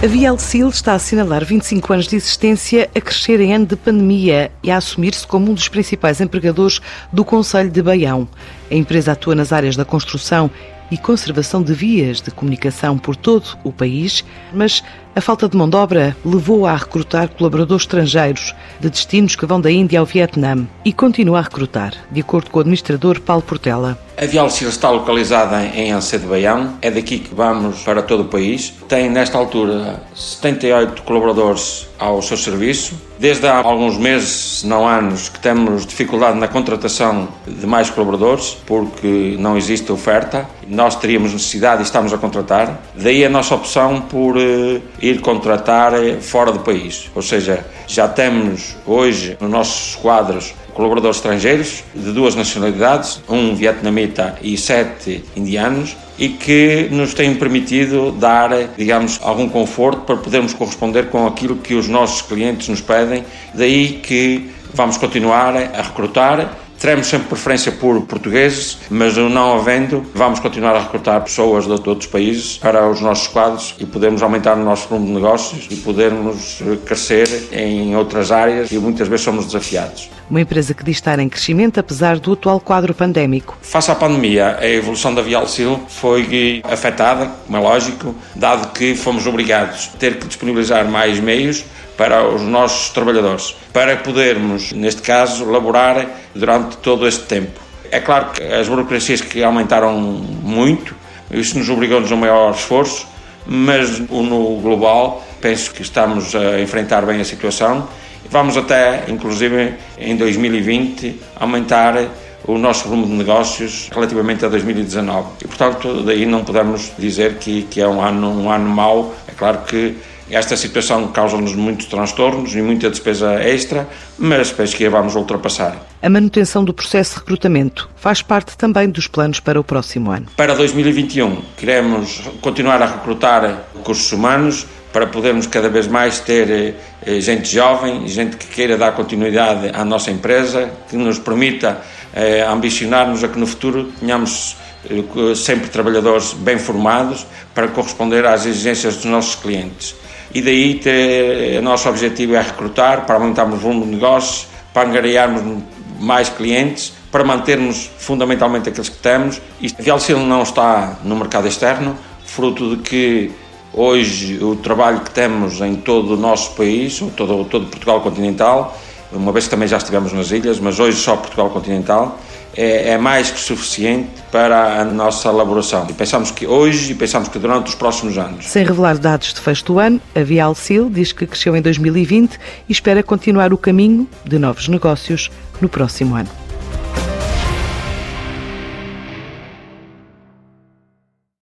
A Vielsil está a assinalar 25 anos de existência, a crescer em ano de pandemia e a assumir-se como um dos principais empregadores do Conselho de Baião. A empresa atua nas áreas da construção e conservação de vias de comunicação por todo o país, mas a falta de mão de obra levou-a a recrutar colaboradores estrangeiros de destinos que vão da Índia ao Vietnã e continua a recrutar, de acordo com o administrador Paulo Portela. A Vielsil está localizada em Anse de Baião, é daqui que vamos para todo o país. Tem, nesta altura, 78 colaboradores ao seu serviço. Desde há alguns meses, se não anos, que temos dificuldade na contratação de mais colaboradores, porque não existe oferta. Nós teríamos necessidade e estamos a contratar. Daí a nossa opção por eh, ir contratar eh, fora do país. Ou seja, já temos hoje nos nossos quadros colaboradores estrangeiros de duas nacionalidades, um vietnamita e sete indianos, e que nos têm permitido dar, digamos, algum conforto para podermos corresponder com aquilo que os nossos clientes nos pedem. Daí que vamos continuar a recrutar Teremos sempre preferência por portugueses, mas não havendo, vamos continuar a recrutar pessoas de outros países para os nossos quadros e podermos aumentar o nosso volume de negócios e podermos crescer em outras áreas e muitas vezes somos desafiados. Uma empresa que diz estar em crescimento apesar do atual quadro pandémico. Face à pandemia, a evolução da Vialcil foi afetada, como é lógico, dado que fomos obrigados a ter que disponibilizar mais meios para os nossos trabalhadores, para podermos, neste caso, laborar durante todo este tempo. É claro que as burocracias que aumentaram muito, isso nos obrigou-nos a um maior esforço, mas no global penso que estamos a enfrentar bem a situação. Vamos até, inclusive, em 2020, aumentar o nosso volume de negócios relativamente a 2019. E, portanto, daí não podemos dizer que, que é um ano, um ano mau. É claro que esta situação causa-nos muitos transtornos e muita despesa extra, mas penso que a vamos ultrapassar. A manutenção do processo de recrutamento faz parte também dos planos para o próximo ano. Para 2021, queremos continuar a recrutar recursos humanos para podermos cada vez mais ter eh, gente jovem, gente que queira dar continuidade à nossa empresa, que nos permita eh, ambicionarmos a que no futuro tenhamos eh, sempre trabalhadores bem formados para corresponder às exigências dos nossos clientes e daí ter, o nosso objetivo é recrutar para aumentarmos o volume de negócios, para angariarmos mais clientes, para mantermos fundamentalmente aqueles que temos. A Vielcil não está no mercado externo, fruto de que hoje o trabalho que temos em todo o nosso país, ou todo, todo Portugal continental, uma vez que também já estivemos nas ilhas, mas hoje só Portugal continental, é, é, mais que suficiente para a nossa elaboração. E pensamos que hoje e pensamos que durante os próximos anos. Sem revelar dados de fecho do ano, a Vialcil diz que cresceu em 2020 e espera continuar o caminho de novos negócios no próximo ano.